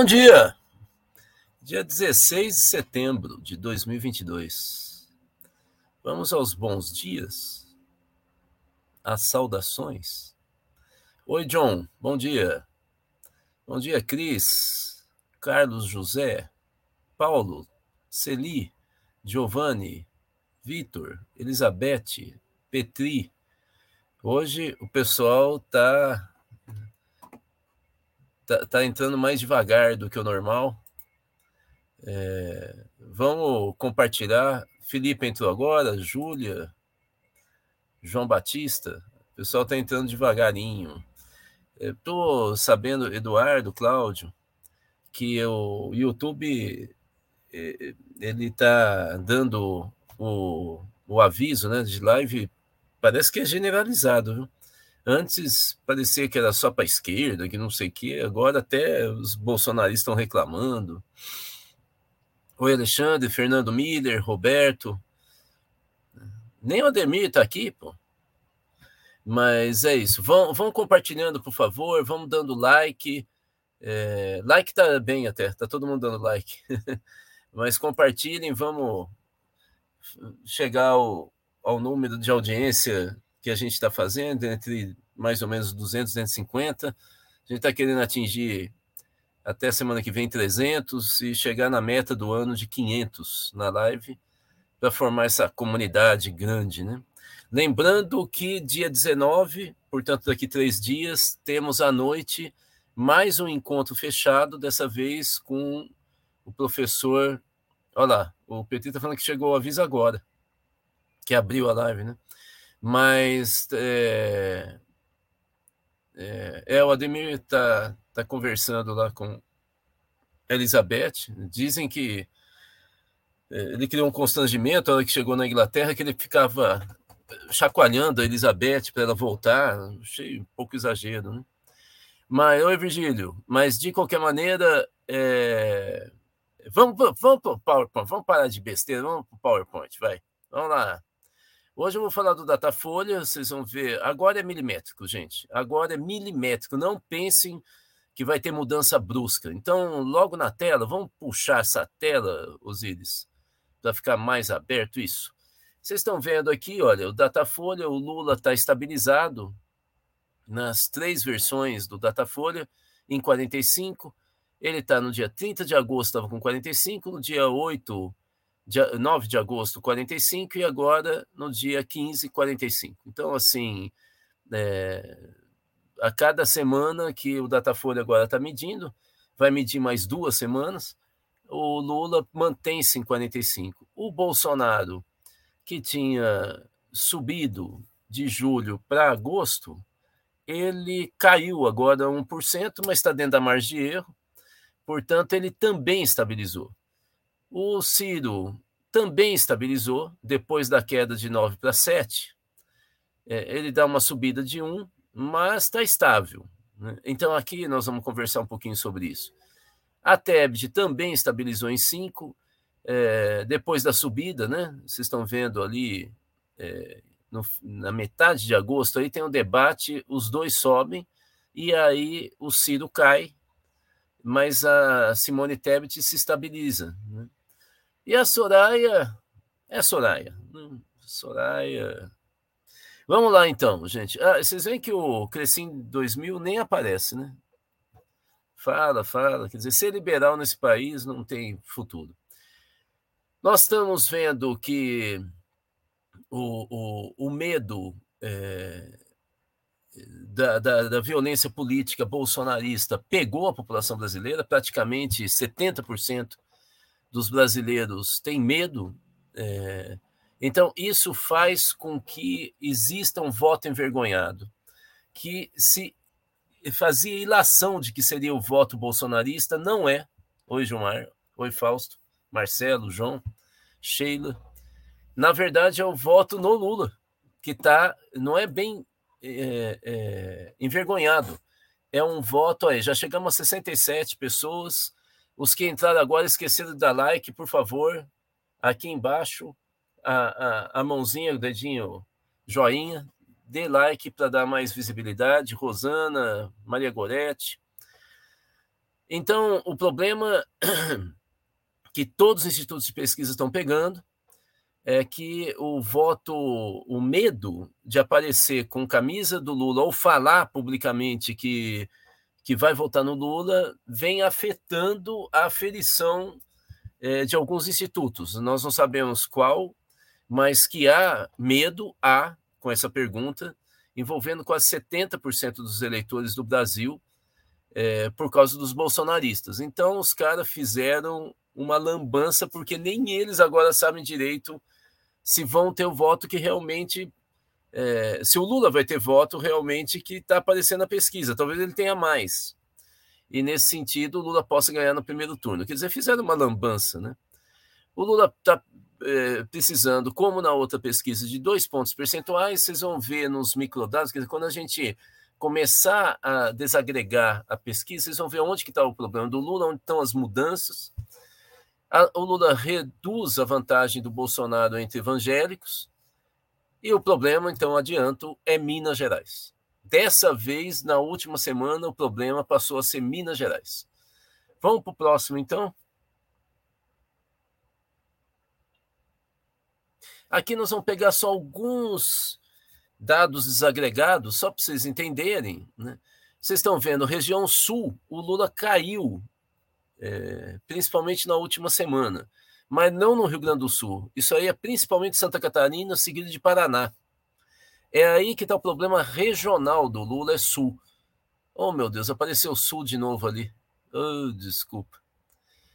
Bom dia! Dia 16 de setembro de 2022. Vamos aos bons dias, às saudações. Oi, John, bom dia. Bom dia, Cris, Carlos José, Paulo, Celi, Giovanni, Vitor, Elizabeth, Petri. Hoje o pessoal está tá, tá entrando mais devagar do que o normal. É, vamos compartilhar. Felipe entrou agora, Júlia, João Batista. O pessoal está entrando devagarinho. Estou sabendo, Eduardo, Cláudio, que o YouTube ele está dando o, o aviso né, de live, parece que é generalizado. Viu? Antes parecia que era só para a esquerda, que não sei o quê, agora até os bolsonaristas estão reclamando. Oi, Alexandre, Fernando Miller, Roberto. Nem o Ademir está aqui, pô. Mas é isso. Vão, vão compartilhando, por favor. Vamos dando like. É, like tá bem até, tá todo mundo dando like. Mas compartilhem, vamos chegar ao, ao número de audiência que a gente está fazendo, entre mais ou menos 200 e 250. A gente está querendo atingir até semana que vem 300 e chegar na meta do ano de 500 na live para formar essa comunidade grande, né? Lembrando que dia 19, portanto daqui três dias, temos à noite mais um encontro fechado, dessa vez com o professor. Olha lá, o Petit está falando que chegou o aviso agora, que abriu a live, né? Mas é, é, é o Ademir está tá conversando lá com Elizabeth. Dizem que é, ele criou um constrangimento na hora que chegou na Inglaterra, que ele ficava chacoalhando a Elizabeth para ela voltar. Achei um pouco exagero, né? Mas, oi, Virgílio, mas de qualquer maneira, é... vamos, vamos para o PowerPoint, vamos parar de besteira, vamos para o PowerPoint, vai. Vamos lá. Hoje eu vou falar do Datafolha, vocês vão ver. Agora é milimétrico, gente. Agora é milimétrico. Não pensem que vai ter mudança brusca. Então, logo na tela, vamos puxar essa tela, Osíris, para ficar mais aberto isso. Vocês estão vendo aqui, olha, o Datafolha, o Lula está estabilizado nas três versões do Datafolha em 45. Ele está no dia 30 de agosto, estava com 45, no dia 8 dia 9 de agosto, 45, e agora no dia 15, 45. Então, assim, é, a cada semana que o Datafolha agora está medindo, vai medir mais duas semanas, o Lula mantém-se em 45. O Bolsonaro, que tinha subido de julho para agosto, ele caiu agora 1%, mas está dentro da margem de erro, portanto, ele também estabilizou. O Ciro também estabilizou depois da queda de 9 para 7. É, ele dá uma subida de 1, mas está estável. Né? Então, aqui nós vamos conversar um pouquinho sobre isso. A TEBD também estabilizou em 5, é, depois da subida, né? Vocês estão vendo ali é, no, na metade de agosto, aí tem um debate, os dois sobem, e aí o Ciro cai, mas a Simone Tebet se estabiliza. Né? E a Soraya é Soraya. Hum, Soraya. Vamos lá então, gente. Ah, vocês veem que o Crescim 2000 nem aparece, né? Fala, fala. Quer dizer, ser liberal nesse país não tem futuro. Nós estamos vendo que o, o, o medo é, da, da, da, violência política bolsonarista pegou a população brasileira, praticamente 70% dos brasileiros têm medo. É, então, isso faz com que exista um voto envergonhado, que se fazia ilação de que seria o voto bolsonarista, não é. Oi, Gilmar. Oi, Fausto. Marcelo, João, Sheila. Na verdade, é o voto no Lula, que tá, não é bem é, é, envergonhado. É um voto aí, já chegamos a 67 pessoas, os que entraram agora esqueceram de dar like, por favor. Aqui embaixo, a, a, a mãozinha, o dedinho joinha. Dê like para dar mais visibilidade. Rosana, Maria Goretti. Então, o problema que todos os institutos de pesquisa estão pegando é que o voto, o medo de aparecer com camisa do Lula ou falar publicamente que, que vai votar no Lula vem afetando a aferição é, de alguns institutos. Nós não sabemos qual, mas que há medo, há, com essa pergunta, envolvendo quase 70% dos eleitores do Brasil é, por causa dos bolsonaristas. Então, os caras fizeram uma lambança, porque nem eles agora sabem direito se vão ter o voto que realmente. É, se o Lula vai ter voto realmente que está aparecendo na pesquisa. Talvez ele tenha mais. E nesse sentido, o Lula possa ganhar no primeiro turno. Quer dizer, fizeram uma lambança, né? O Lula está é, precisando, como na outra pesquisa, de dois pontos percentuais. Vocês vão ver nos microdados, quer dizer, quando a gente começar a desagregar a pesquisa, vocês vão ver onde está o problema do Lula, onde estão as mudanças. A, o Lula reduz a vantagem do Bolsonaro entre evangélicos, e o problema, então, adianto, é Minas Gerais. Dessa vez, na última semana, o problema passou a ser Minas Gerais. Vamos para o próximo, então? Aqui nós vamos pegar só alguns dados desagregados, só para vocês entenderem. Né? Vocês estão vendo, região sul, o Lula caiu, é, principalmente na última semana, mas não no Rio Grande do Sul. Isso aí é principalmente Santa Catarina, seguido de Paraná. É aí que está o problema regional do Lula, é sul. Oh, meu Deus, apareceu sul de novo ali. Oh, desculpa.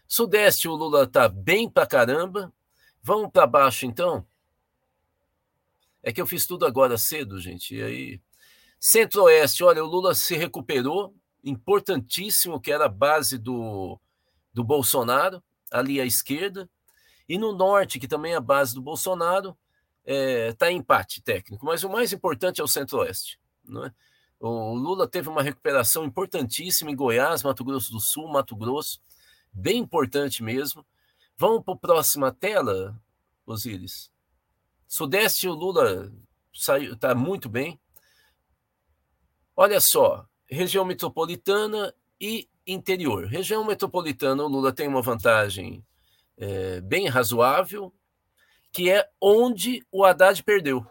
Sudeste, o Lula está bem pra caramba. Vamos para baixo, então? É que eu fiz tudo agora cedo, gente. E aí. Centro-Oeste, olha, o Lula se recuperou, importantíssimo, que era a base do, do Bolsonaro, ali à esquerda. E no Norte, que também é a base do Bolsonaro, está é, tá em empate técnico. Mas o mais importante é o Centro-Oeste. É? O Lula teve uma recuperação importantíssima em Goiás, Mato Grosso do Sul, Mato Grosso, bem importante mesmo. Vamos para a próxima tela, Osíris. Sudeste, o Lula está muito bem. Olha só, região metropolitana e interior. Região metropolitana, o Lula tem uma vantagem é, bem razoável, que é onde o Haddad perdeu.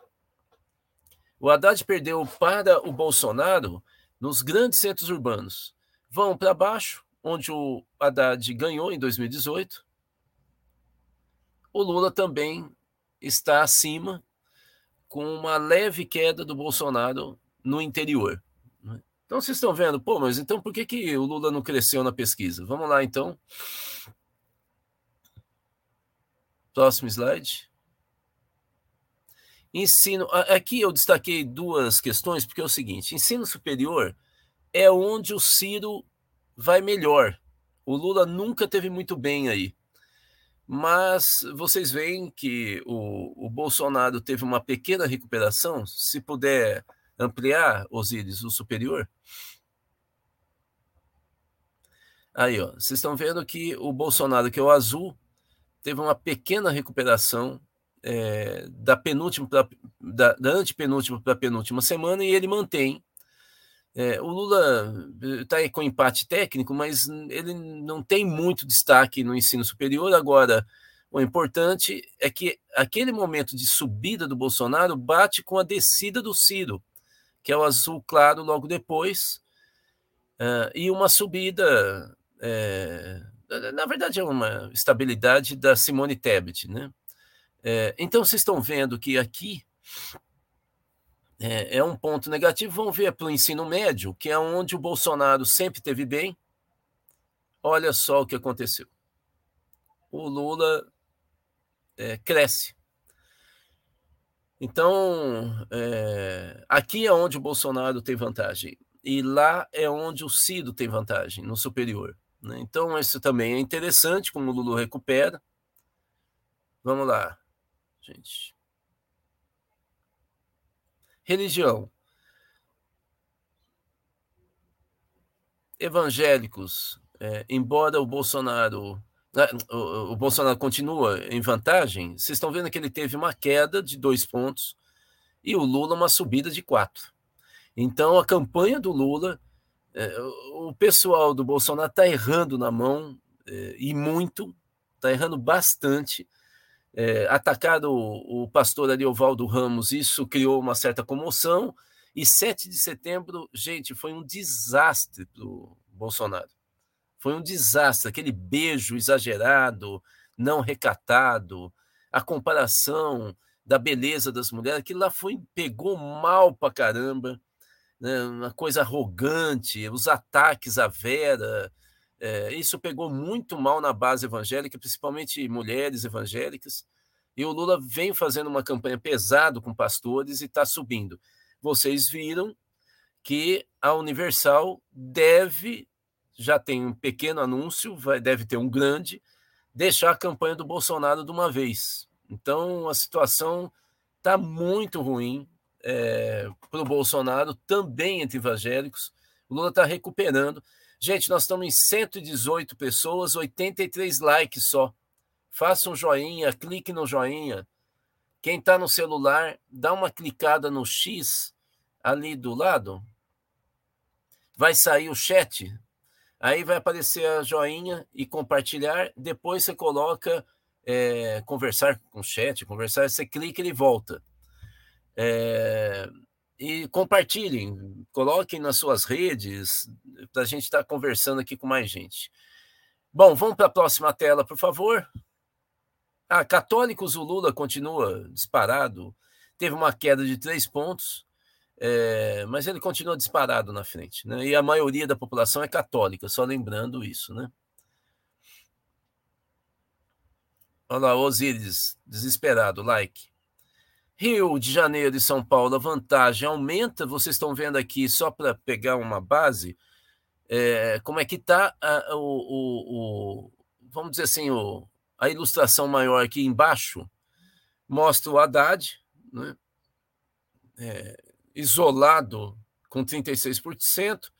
O Haddad perdeu para o Bolsonaro nos grandes centros urbanos. Vão para baixo, onde o Haddad ganhou em 2018. O Lula também está acima, com uma leve queda do Bolsonaro no interior. Né? Então vocês estão vendo, pô, mas então por que, que o Lula não cresceu na pesquisa? Vamos lá então. Próximo slide. Ensino. Aqui eu destaquei duas questões, porque é o seguinte: ensino superior é onde o Ciro vai melhor. O Lula nunca teve muito bem aí. Mas vocês veem que o, o Bolsonaro teve uma pequena recuperação. Se puder ampliar, Osíris, o superior. Aí, ó, vocês estão vendo que o Bolsonaro, que é o azul, teve uma pequena recuperação é, da penúltima pra, da, da antepenúltima para a penúltima semana e ele mantém é, o Lula está com empate técnico, mas ele não tem muito destaque no ensino superior. Agora, o importante é que aquele momento de subida do Bolsonaro bate com a descida do Ciro, que é o azul claro logo depois, uh, e uma subida, é, na verdade, é uma estabilidade da Simone Tebet. Né? É, então, vocês estão vendo que aqui é, é um ponto negativo. Vamos ver para o ensino médio, que é onde o Bolsonaro sempre teve bem. Olha só o que aconteceu. O Lula é, cresce. Então, aqui é onde o Bolsonaro tem vantagem. E lá é onde o Ciro tem vantagem, no superior. Né? Então, isso também é interessante, como o Lula recupera. Vamos lá, gente. Religião. Evangélicos, é, embora o Bolsonaro né, o, Bolsonaro continua em vantagem, vocês estão vendo que ele teve uma queda de dois pontos e o Lula uma subida de quatro. Então a campanha do Lula o pessoal do Bolsonaro está errando na mão, é, e muito, está errando bastante. É, atacaram o, o pastor Ariovaldo Ramos, isso criou uma certa comoção. E 7 de setembro, gente, foi um desastre para o Bolsonaro. Foi um desastre, aquele beijo exagerado, não recatado, a comparação da beleza das mulheres, aquilo lá foi, pegou mal para caramba né, uma coisa arrogante, os ataques à Vera. É, isso pegou muito mal na base evangélica, principalmente mulheres evangélicas. E o Lula vem fazendo uma campanha pesada com pastores e está subindo. Vocês viram que a Universal deve, já tem um pequeno anúncio, vai, deve ter um grande, deixar a campanha do Bolsonaro de uma vez. Então a situação está muito ruim é, para o Bolsonaro, também entre evangélicos. O Lula está recuperando. Gente, nós estamos em 118 pessoas, 83 likes só. Faça um joinha, clique no joinha. Quem está no celular, dá uma clicada no X ali do lado. Vai sair o chat. Aí vai aparecer a joinha e compartilhar. Depois você coloca é, conversar com o chat, conversar, você clica e ele volta. É, e compartilhem, coloquem nas suas redes, para a gente estar tá conversando aqui com mais gente. Bom, vamos para a próxima tela, por favor. Ah, católicos, o Lula continua disparado, teve uma queda de três pontos, é, mas ele continua disparado na frente. Né? E a maioria da população é católica, só lembrando isso. Né? Olha lá, Osíris, desesperado, like. Rio de Janeiro e São Paulo, a vantagem aumenta. Vocês estão vendo aqui, só para pegar uma base, é, como é que está o, o, o, vamos dizer assim, o, a ilustração maior aqui embaixo mostra o Haddad, né, é, isolado com 36%,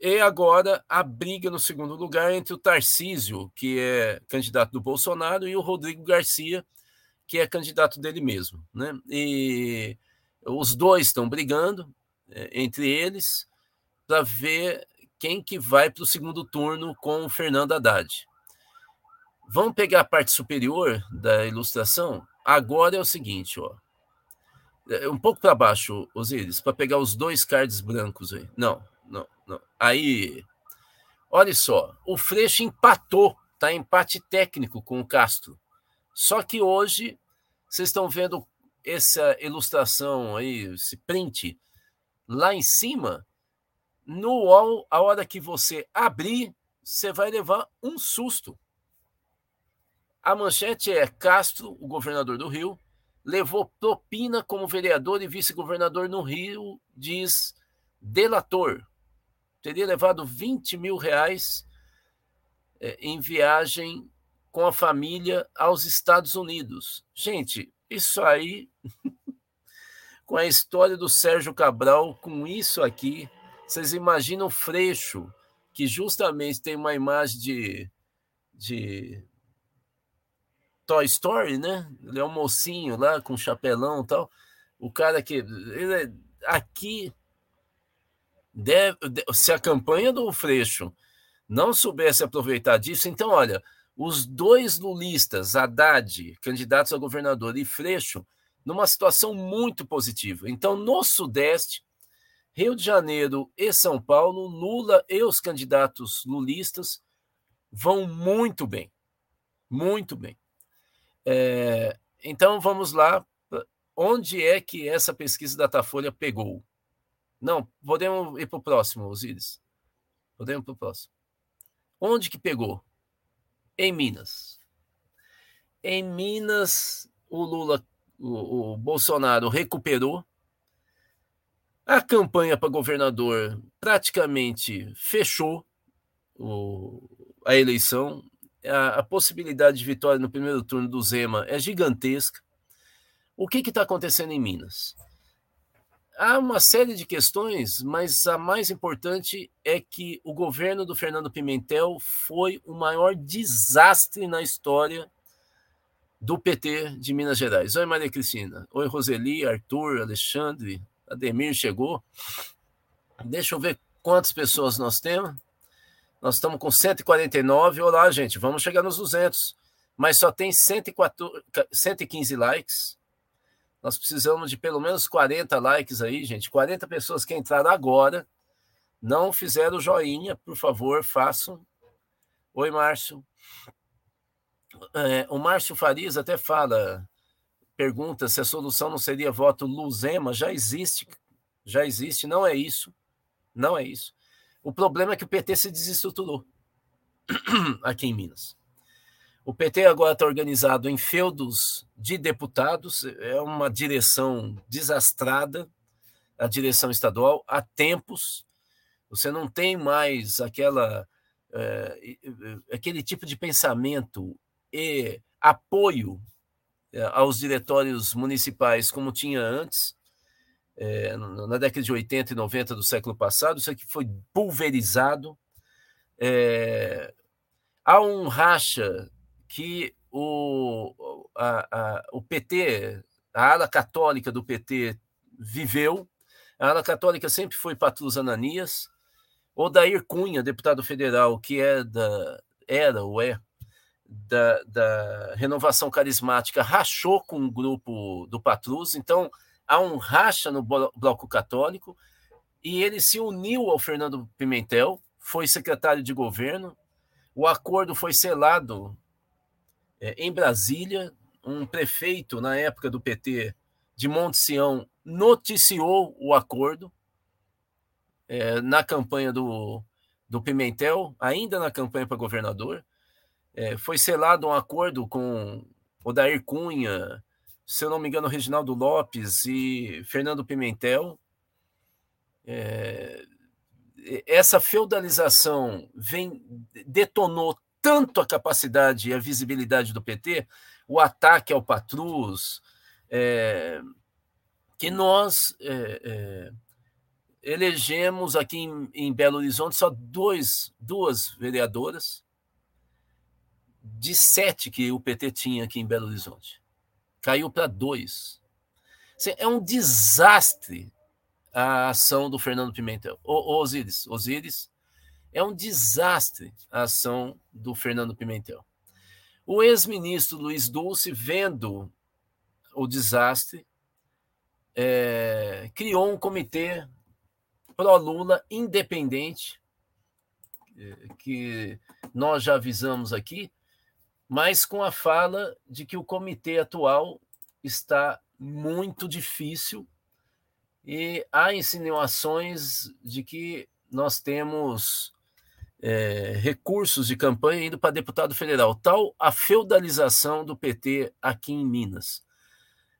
e agora a briga no segundo lugar entre o Tarcísio, que é candidato do Bolsonaro, e o Rodrigo Garcia, que é candidato dele mesmo. Né? E os dois estão brigando é, entre eles para ver quem que vai para o segundo turno com o Fernando Haddad. Vamos pegar a parte superior da ilustração? Agora é o seguinte, ó. É, um pouco para baixo, Osíris, para pegar os dois cards brancos aí. Não, não, não. Aí, olha só, o Freixo empatou, tá empate técnico com o Castro. Só que hoje vocês estão vendo essa ilustração aí, esse print lá em cima. No UOL, a hora que você abrir, você vai levar um susto. A manchete é Castro, o governador do Rio, levou propina como vereador e vice-governador no Rio, diz delator. Teria levado 20 mil reais é, em viagem com a família aos Estados Unidos. Gente, isso aí, com a história do Sérgio Cabral, com isso aqui, vocês imaginam o Freixo, que justamente tem uma imagem de, de Toy Story, né? Ele é um mocinho lá com chapelão e tal. O cara que. Ele é, aqui. Deve, se a campanha do Freixo não soubesse aproveitar disso, então, olha, os dois lulistas, Haddad, candidatos a governador, e Freixo, numa situação muito positiva. Então, no Sudeste, Rio de Janeiro e São Paulo, Lula e os candidatos lulistas vão muito bem. Muito bem. É, então, vamos lá. Onde é que essa pesquisa da Datafolha pegou? Não, podemos ir para o próximo, Osíris. Podemos ir para o próximo. Onde que pegou? Em Minas. Em Minas, o Lula, o, o Bolsonaro recuperou. A campanha para governador praticamente fechou o, a eleição. A, a, possibilidade de vitória no primeiro turno do Zema é gigantesca. O que está acontecendo em Minas? Há uma série de questões, mas a mais importante é que o governo do Fernando Pimentel foi o maior desastre na história do PT de Minas Gerais. Oi, Maria Cristina. Oi, Roseli, Arthur, Alexandre, Ademir chegou. Deixa eu ver Quantas pessoas nós temos? Nós estamos com 149. Olá, gente, vamos chegar nos 200. Mas só tem 114, 115 likes. Nós precisamos de pelo menos 40 likes aí, gente. 40 pessoas que entraram agora. Não fizeram joinha, por favor, façam. Oi, Márcio. É, o Márcio Farias até fala, pergunta se a solução não seria voto Luzema. Já existe, já existe, não é isso. Não é isso. O problema é que o PT se desestruturou aqui em Minas. O PT agora está organizado em feudos de deputados, é uma direção desastrada, a direção estadual, há tempos. Você não tem mais aquela, é, aquele tipo de pensamento e apoio é, aos diretórios municipais como tinha antes é, na década de 80 e 90 do século passado, isso aqui foi pulverizado. É, há um racha que o, a, a, o PT, a ala católica do PT viveu, a ala católica sempre foi Patrus Ananias, Odair Cunha, deputado federal, que é da, era ou é da, da renovação carismática, rachou com o grupo do Patrus, então há um racha no Bloco Católico, e ele se uniu ao Fernando Pimentel, foi secretário de governo. O acordo foi selado é, em Brasília. Um prefeito, na época do PT, de Monte Sião, noticiou o acordo é, na campanha do, do Pimentel, ainda na campanha para governador. É, foi selado um acordo com Odair Cunha, se eu não me engano, Reginaldo Lopes e Fernando Pimentel. É, essa feudalização vem detonou tanto a capacidade e a visibilidade do PT, o ataque ao patrus, é, que nós é, é, elegemos aqui em, em, Belo Horizonte só dois, duas vereadoras de sete que o PT tinha aqui em Belo Horizonte caiu para dois. É um desastre a ação do Fernando Pimentel. O, Osíris, Osíris, é um desastre a ação do Fernando Pimentel. O ex-ministro Luiz Dulce, vendo o desastre, é, criou um comitê pró-Lula independente, é, que nós já avisamos aqui, mas com a fala de que o comitê atual está muito difícil e há insinuações de que nós temos é, recursos de campanha indo para deputado federal. Tal a feudalização do PT aqui em Minas.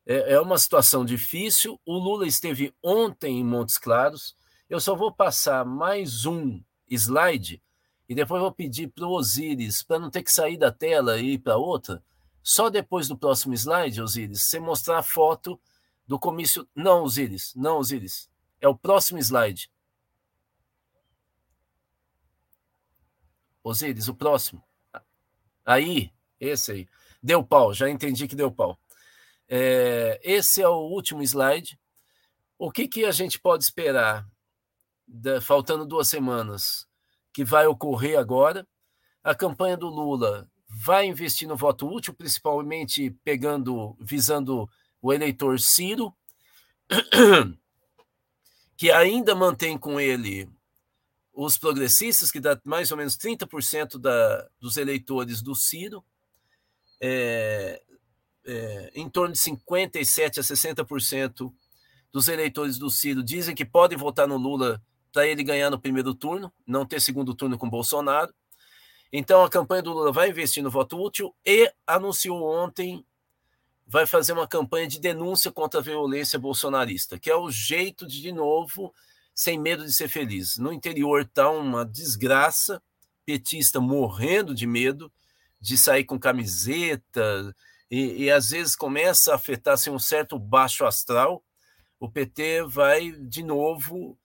É, é uma situação difícil. O Lula esteve ontem em Montes Claros. Eu só vou passar mais um slide e depois vou pedir para o Osiris, para não ter que sair da tela e ir para outra, só depois do próximo slide, Osiris, você mostrar a foto do comício. Não, Osiris, não, Osiris. É o próximo slide. Osiris, o próximo. Aí, esse aí. Deu pau, já entendi que deu pau. É, esse é o último slide. O que, que a gente pode esperar, da, faltando duas semanas? que vai ocorrer agora. A campanha do Lula vai investir no voto útil, principalmente pegando, visando o eleitor Ciro, que ainda mantém com ele os progressistas, que dá mais ou menos 30% da, dos eleitores do Ciro, é, é, em torno de 57% a 60% dos eleitores do Ciro dizem que podem votar no Lula para ele ganhar no primeiro turno, não ter segundo turno com Bolsonaro. Então a campanha do Lula vai investir no voto útil e anunciou ontem vai fazer uma campanha de denúncia contra a violência bolsonarista, que é o jeito de de novo sem medo de ser feliz. No interior está uma desgraça, petista morrendo de medo de sair com camiseta e, e às vezes começa a afetar assim, um certo baixo astral. O PT vai de novo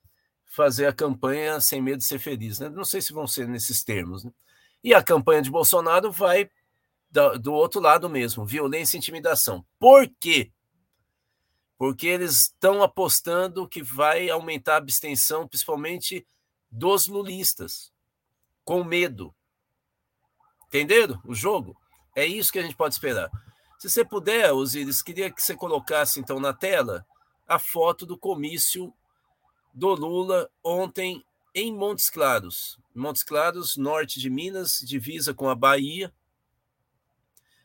fazer a campanha sem medo de ser feliz. Né? Não sei se vão ser nesses termos. Né? E a campanha de Bolsonaro vai do, do outro lado mesmo, violência e intimidação. Por quê? Porque eles estão apostando que vai aumentar a abstenção, principalmente dos lulistas, com medo. Entenderam o jogo? É isso que a gente pode esperar. Se você puder, Osiris, queria que você colocasse então na tela a foto do comício do Lula ontem em Montes Claros. Montes Claros, norte de Minas, divisa com a Bahia.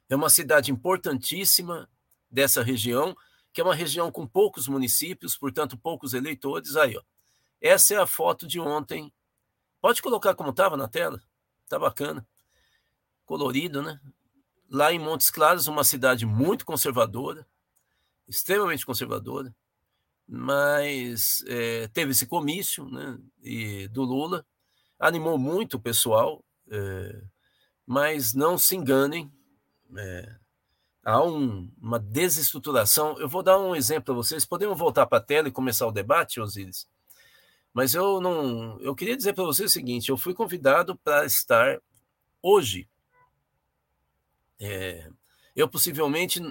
É uma cidade importantíssima dessa região, que é uma região com poucos municípios, portanto, poucos eleitores. Aí, ó. Essa é a foto de ontem. Pode colocar como estava na tela? Tá bacana. Colorido, né? Lá em Montes Claros, uma cidade muito conservadora, extremamente conservadora, mas é, teve esse comício né, e, do Lula, animou muito o pessoal, é, mas não se enganem, é, há um, uma desestruturação. Eu vou dar um exemplo para vocês. Podemos voltar para a tela e começar o debate, Osiris? Mas eu não. Eu queria dizer para vocês o seguinte: eu fui convidado para estar hoje. É, eu possivelmente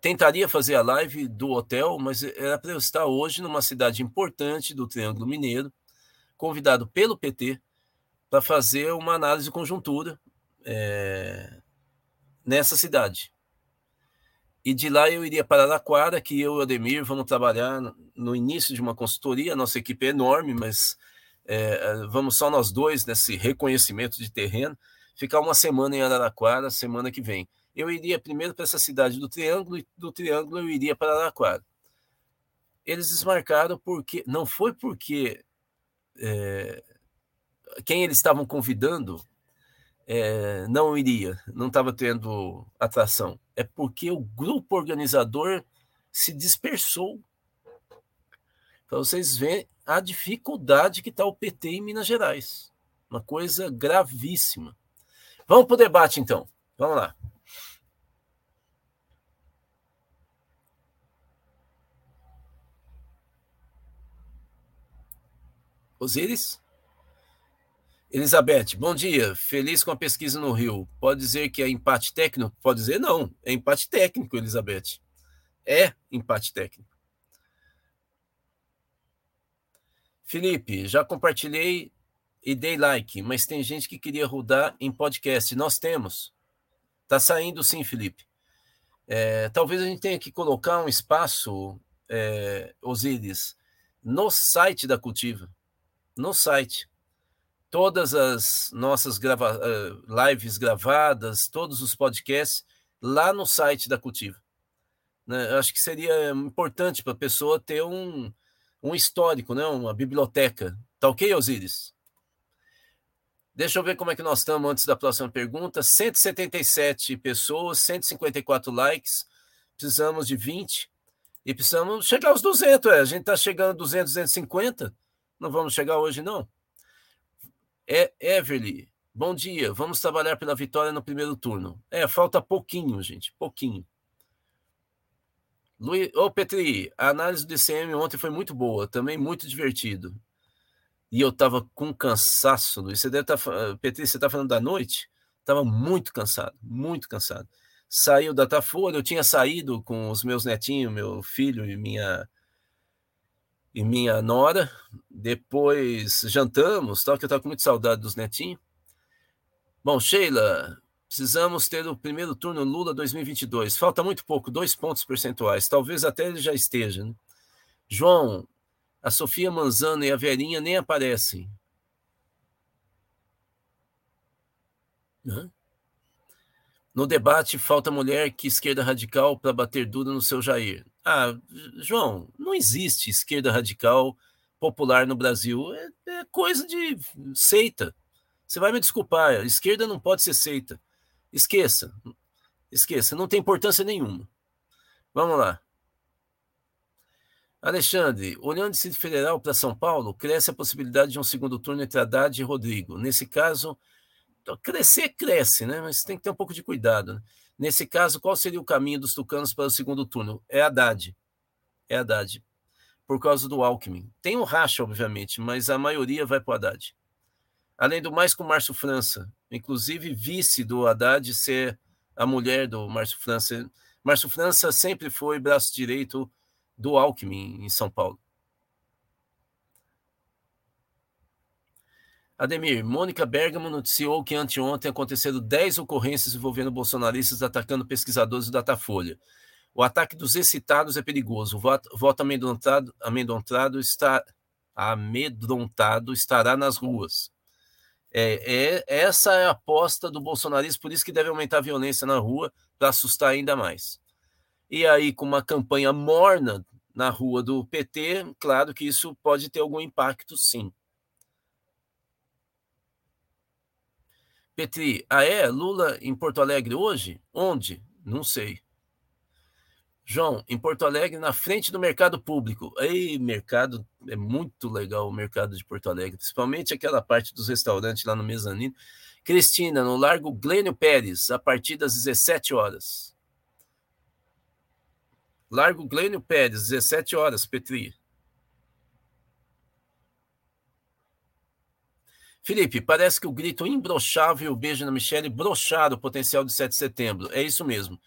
tentaria fazer a live do hotel, mas era para eu estar hoje numa cidade importante do Triângulo Mineiro, convidado pelo PT para fazer uma análise de conjuntura é, nessa cidade. E de lá eu iria para Araraquara, que eu e o Ademir vamos trabalhar no início de uma consultoria. Nossa equipe é enorme, mas é, vamos só nós dois nesse reconhecimento de terreno. Ficar uma semana em Araraquara, semana que vem. Eu iria primeiro para essa cidade do Triângulo, e do Triângulo eu iria para Araraquara. Eles desmarcaram porque. Não foi porque. É, quem eles estavam convidando é, não iria, não estava tendo atração. É porque o grupo organizador se dispersou. Para vocês verem a dificuldade que está o PT em Minas Gerais. Uma coisa gravíssima. Vamos para o debate, então. Vamos lá. Osiris? Elizabeth, bom dia. Feliz com a pesquisa no Rio. Pode dizer que é empate técnico? Pode dizer não. É empate técnico, Elizabeth. É empate técnico. Felipe, já compartilhei e dei like, mas tem gente que queria rodar em podcast. Nós temos. Tá saindo sim, Felipe. É, talvez a gente tenha que colocar um espaço, é, Osiris, no site da Cultiva. No site todas as nossas grava eh, lives gravadas, todos os podcasts lá no site da Cultiva. Né? Acho que seria importante para a pessoa ter um, um histórico, né? uma biblioteca. Tá ok, Osiris? Deixa eu ver como é que nós estamos antes da próxima pergunta. 177 pessoas, 154 likes. Precisamos de 20. E precisamos chegar aos 200. É. A gente está chegando a 200, 250. Não vamos chegar hoje, não. É, Everly, bom dia. Vamos trabalhar pela vitória no primeiro turno. É, falta pouquinho, gente, pouquinho. Luiz, ô Petri, a análise do DCM ontem foi muito boa, também muito divertido. E eu tava com cansaço, Luiz. Você deve estar, tá, Petri, você tá falando da noite? Tava muito cansado, muito cansado. Saiu da Tafolha, eu tinha saído com os meus netinhos, meu filho e minha e minha nora. Depois jantamos, tal, que eu estava com muita saudade dos netinhos. Bom, Sheila, precisamos ter o primeiro turno Lula 2022. Falta muito pouco, dois pontos percentuais. Talvez até ele já esteja. Né? João, a Sofia Manzano e a Verinha nem aparecem. No debate, falta mulher que esquerda radical para bater dura no seu Jair. Ah, João, não existe esquerda radical popular no Brasil. É, é coisa de seita. Você vai me desculpar, esquerda não pode ser seita. Esqueça. Esqueça, não tem importância nenhuma. Vamos lá. Alexandre, olhando o Distrito Federal para São Paulo, cresce a possibilidade de um segundo turno entre Haddad e Rodrigo. Nesse caso, crescer, cresce, né? Mas tem que ter um pouco de cuidado. Né? Nesse caso, qual seria o caminho dos tucanos para o segundo turno? É Haddad. É Haddad. Por causa do Alckmin. Tem um racha, obviamente, mas a maioria vai para o Haddad. Além do mais, com o Márcio França. Inclusive, vice do Haddad ser a mulher do Márcio França. Márcio França sempre foi braço direito do Alckmin em São Paulo. Ademir, Mônica Bergamo noticiou que anteontem aconteceram 10 ocorrências envolvendo bolsonaristas atacando pesquisadores do Datafolha. O ataque dos excitados é perigoso. O voto, amedrontado, amedrontado, está, amedrontado estará nas ruas. É, é, essa é a aposta do bolsonarismo, por isso que deve aumentar a violência na rua para assustar ainda mais. E aí, com uma campanha morna na rua do PT, claro que isso pode ter algum impacto, sim. Petri, ah é? Lula em Porto Alegre hoje? Onde? Não sei. João, em Porto Alegre, na frente do mercado público. Ei, mercado, é muito legal o mercado de Porto Alegre, principalmente aquela parte dos restaurantes lá no mezanino. Cristina, no Largo Glênio Pérez, a partir das 17 horas. Largo Glênio Pérez, 17 horas, Petri. Felipe, parece que o grito imbrochável e o beijo na Michelle brocharam o potencial de 7 de setembro. É isso mesmo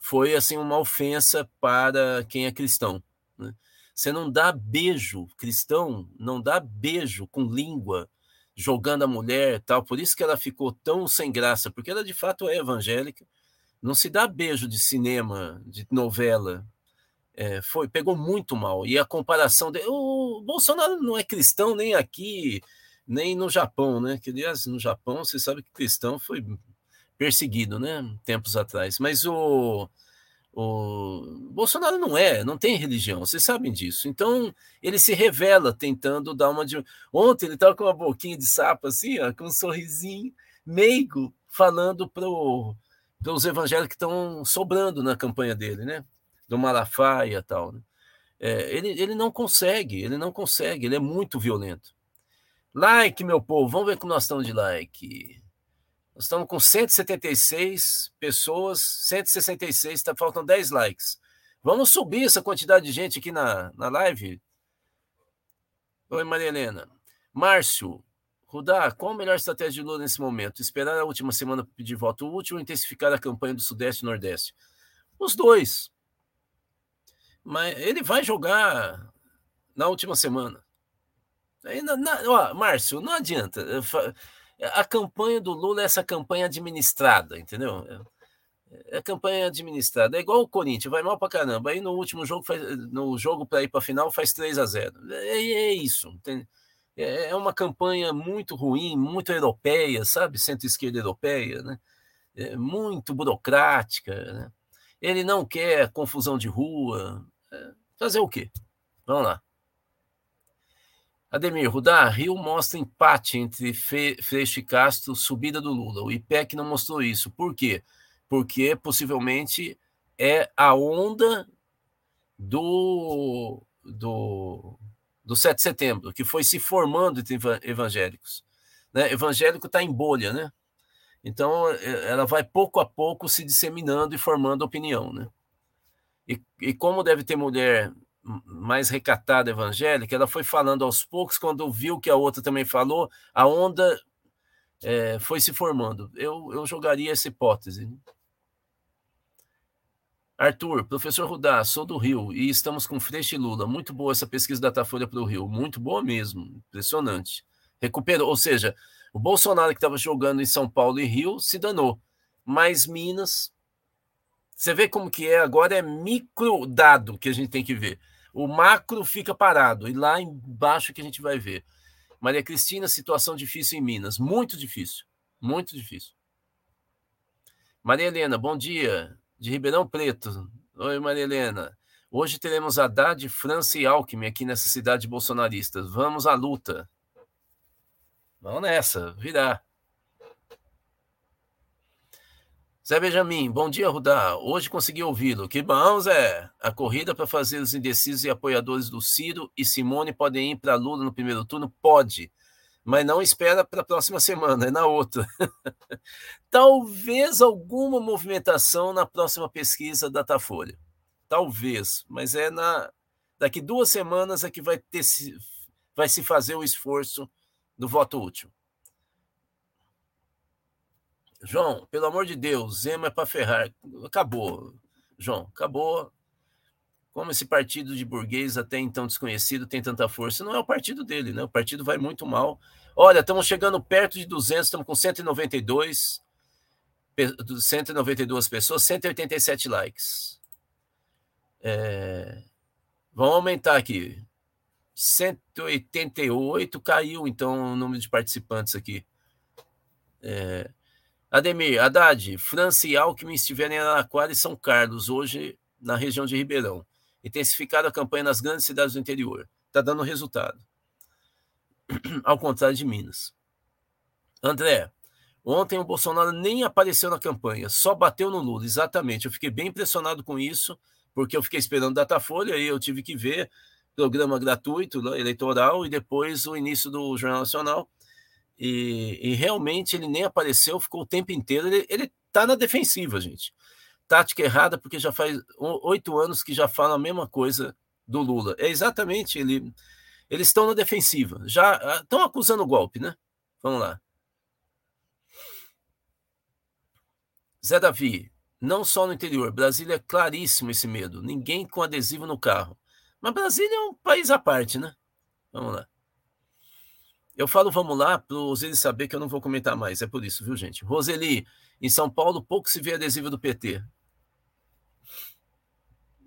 foi assim uma ofensa para quem é cristão. Né? Você não dá beijo cristão, não dá beijo com língua jogando a mulher, tal. Por isso que ela ficou tão sem graça, porque ela de fato é evangélica. Não se dá beijo de cinema, de novela. É, foi pegou muito mal e a comparação de o Bolsonaro não é cristão nem aqui nem no Japão, né? Que aliás no Japão você sabe que cristão foi perseguido, né? Tempos atrás. Mas o, o Bolsonaro não é, não tem religião, vocês sabem disso. Então, ele se revela tentando dar uma. De... Ontem ele estava com uma boquinha de sapo assim, ó, com um sorrisinho meigo, falando para os evangélicos que estão sobrando na campanha dele, né? Do Malafaia e tal. Né? É, ele, ele não consegue, ele não consegue, ele é muito violento. Like, meu povo, vamos ver como nós estamos de like. Nós estamos com 176 pessoas, 166, está faltando 10 likes. Vamos subir essa quantidade de gente aqui na, na live? Oi, Maria Helena. Márcio, Rudá, qual a melhor estratégia de Lula nesse momento? Esperar a última semana para pedir voto útil ou intensificar a campanha do Sudeste e Nordeste? Os dois. Mas ele vai jogar na última semana. Aí, na, na, ó, Márcio, não adianta a campanha do Lula é essa campanha administrada, entendeu? É, é campanha administrada. É igual o Corinthians, vai mal pra caramba. Aí no último jogo, faz, no jogo para ir para final, faz 3 a 0 É, é isso. Tem, é, é uma campanha muito ruim, muito europeia, sabe? Centro-esquerda europeia, né? É muito burocrática. Né? Ele não quer confusão de rua. É, fazer o quê? Vamos lá. Ademir, Rudá, Rio mostra empate entre Freixo e Castro, subida do Lula. O IPEC não mostrou isso. Por quê? Porque possivelmente é a onda do, do, do 7 de setembro, que foi se formando entre evangélicos. Né? Evangélico está em bolha, né? Então, é, ela vai pouco a pouco se disseminando e formando opinião, né? E, e como deve ter mulher mais recatada evangélica, ela foi falando aos poucos, quando viu que a outra também falou, a onda é, foi se formando. Eu, eu jogaria essa hipótese. Arthur, professor Rudá, sou do Rio e estamos com Freixo e Lula. Muito boa essa pesquisa da Datafolha para o Rio. Muito boa mesmo. Impressionante. Recuperou. Ou seja, o Bolsonaro que estava jogando em São Paulo e Rio se danou. Mas Minas. Você vê como que é agora é micro dado que a gente tem que ver. O macro fica parado e lá embaixo que a gente vai ver. Maria Cristina, situação difícil em Minas. Muito difícil. Muito difícil. Maria Helena, bom dia. De Ribeirão Preto. Oi, Maria Helena. Hoje teremos Haddad, França e Alckmin aqui nessa cidade bolsonarista. Vamos à luta. Vamos nessa, virar. Zé Benjamin, bom dia, Rudá. Hoje consegui ouvi-lo. Que bom, Zé. A corrida para fazer os indecisos e apoiadores do Ciro e Simone podem ir para Lula no primeiro turno? Pode. Mas não espera para a próxima semana, é na outra. Talvez alguma movimentação na próxima pesquisa da Datafolha. Talvez, mas é na daqui duas semanas é que vai ter vai se fazer o esforço do voto útil. João, pelo amor de Deus, Zema é para ferrar. Acabou, João, acabou. Como esse partido de burguês, até então desconhecido, tem tanta força? Não é o partido dele, né? O partido vai muito mal. Olha, estamos chegando perto de 200, estamos com 192, 192 pessoas, 187 likes. É, vamos aumentar aqui. 188 caiu, então, o número de participantes aqui. É, Ademir, Haddad, França e Alckmin estiveram em Araraquara e São Carlos, hoje na região de Ribeirão intensificado a campanha nas grandes cidades do interior. Está dando resultado. Ao contrário de Minas. André, ontem o Bolsonaro nem apareceu na campanha, só bateu no Lula. Exatamente. Eu fiquei bem impressionado com isso, porque eu fiquei esperando Datafolha e eu tive que ver programa gratuito né, eleitoral e depois o início do Jornal Nacional. E, e realmente ele nem apareceu, ficou o tempo inteiro. Ele está na defensiva, gente tática errada, porque já faz oito anos que já fala a mesma coisa do Lula. É exatamente, ele, eles estão na defensiva. Já estão ah, acusando o golpe, né? Vamos lá. Zé Davi, não só no interior, Brasília é claríssimo esse medo. Ninguém com adesivo no carro. Mas Brasília é um país à parte, né? Vamos lá. Eu falo vamos lá para os eles saber que eu não vou comentar mais. É por isso, viu, gente? Roseli, em São Paulo pouco se vê adesivo do PT.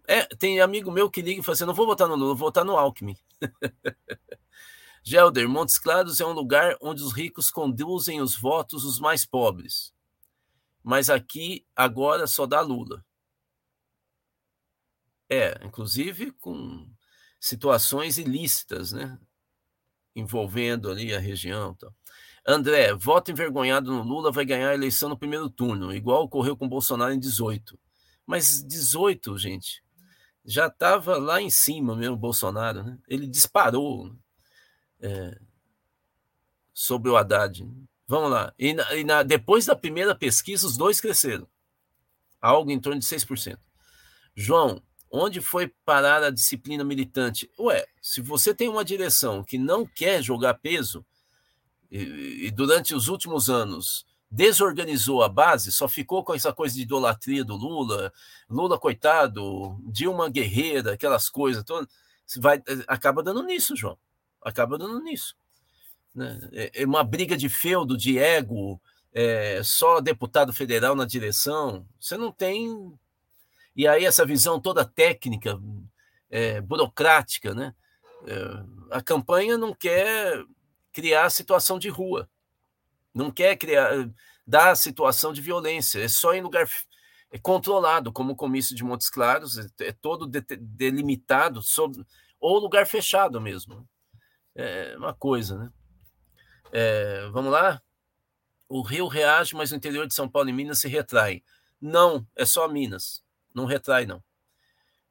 É, tem amigo meu que liga e fala assim: não vou votar no Lula, vou votar no Alckmin. Gelder, Montes Claros é um lugar onde os ricos conduzem os votos dos mais pobres. Mas aqui agora só dá Lula. É, inclusive com situações ilícitas, né? Envolvendo ali a região. Tal. André, voto envergonhado no Lula vai ganhar a eleição no primeiro turno, igual ocorreu com Bolsonaro em 18. Mas 18, gente, já estava lá em cima mesmo, Bolsonaro. Né? Ele disparou é, sobre o Haddad. Vamos lá. E, na, e na, depois da primeira pesquisa, os dois cresceram. Algo em torno de 6%. João, onde foi parar a disciplina militante? Ué, se você tem uma direção que não quer jogar peso, e, e durante os últimos anos desorganizou a base, só ficou com essa coisa de idolatria do Lula, Lula coitado, Dilma guerreira, aquelas coisas, vai, acaba dando nisso, João, acaba dando nisso. Né? É, é uma briga de feudo, de ego, é, só deputado federal na direção, você não tem. E aí essa visão toda técnica, é, burocrática, né? É, a campanha não quer criar situação de rua não quer criar, dar situação de violência, é só em lugar é controlado, como o comício de Montes Claros, é, é todo de, delimitado, sobre, ou lugar fechado mesmo. É uma coisa, né? É, vamos lá? O Rio reage, mas o interior de São Paulo e Minas se retrai. Não, é só Minas. Não retrai, não.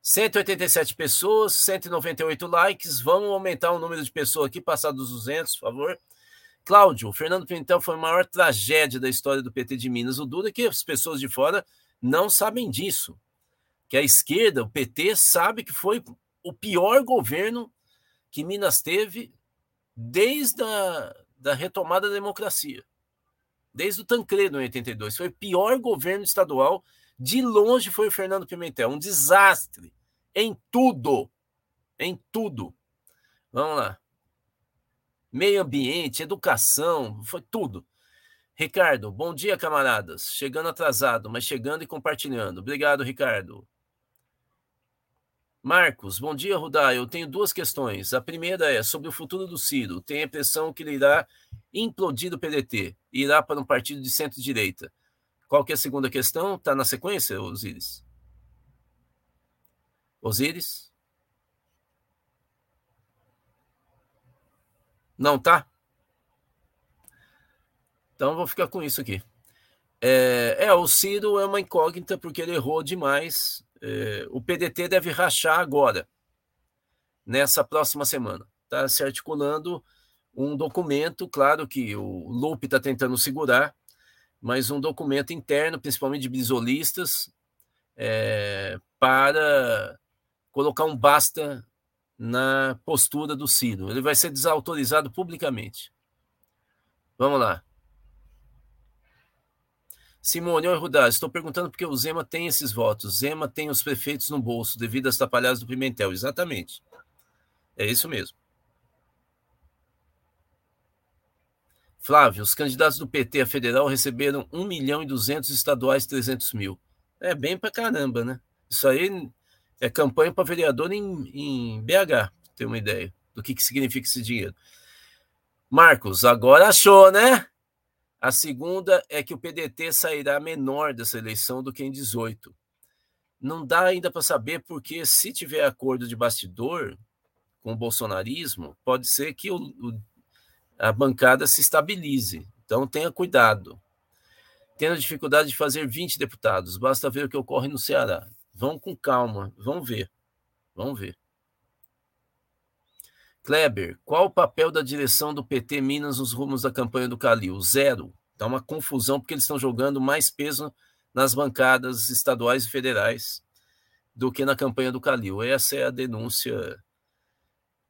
187 pessoas, 198 likes. Vamos aumentar o número de pessoas aqui, passar dos 200, por favor. Cláudio, Fernando Pimentel foi a maior tragédia da história do PT de Minas. O duro é que as pessoas de fora não sabem disso. Que a esquerda, o PT, sabe que foi o pior governo que Minas teve desde a da retomada da democracia. Desde o Tancredo em 82. Foi o pior governo estadual. De longe foi o Fernando Pimentel. Um desastre em tudo. Em tudo. Vamos lá meio ambiente, educação, foi tudo. Ricardo, bom dia, camaradas. Chegando atrasado, mas chegando e compartilhando. Obrigado, Ricardo. Marcos, bom dia, Rudá. Eu tenho duas questões. A primeira é sobre o futuro do Ciro. Tenho a impressão que ele irá implodir o PDT irá para um partido de centro-direita. Qual que é a segunda questão? Está na sequência, Osíris? Osíris? Não tá? Então vou ficar com isso aqui. É, é, o Ciro é uma incógnita porque ele errou demais. É, o PDT deve rachar agora, nessa próxima semana. Está se articulando um documento, claro que o Lupe está tentando segurar, mas um documento interno, principalmente de bisolistas, é, para colocar um basta na postura do Ciro. Ele vai ser desautorizado publicamente. Vamos lá. Simone, oi, Rudá, estou perguntando porque o Zema tem esses votos. Zema tem os prefeitos no bolso devido às tapalhadas do Pimentel. Exatamente. É isso mesmo. Flávio, os candidatos do PT a federal receberam 1 milhão e 200 estaduais 300 mil. É bem pra caramba, né? Isso aí é campanha para vereador em, em BH, ter uma ideia do que, que significa esse dinheiro. Marcos, agora achou, né? A segunda é que o PDT sairá menor dessa eleição do que em 18. Não dá ainda para saber, porque se tiver acordo de bastidor com o bolsonarismo, pode ser que o, o, a bancada se estabilize. Então tenha cuidado. Tendo dificuldade de fazer 20 deputados, basta ver o que ocorre no Ceará. Vão com calma, vão ver. Vamos ver. Kleber, qual o papel da direção do PT Minas nos rumos da campanha do Calil? Zero. Está uma confusão porque eles estão jogando mais peso nas bancadas estaduais e federais do que na campanha do Calil. Essa é a denúncia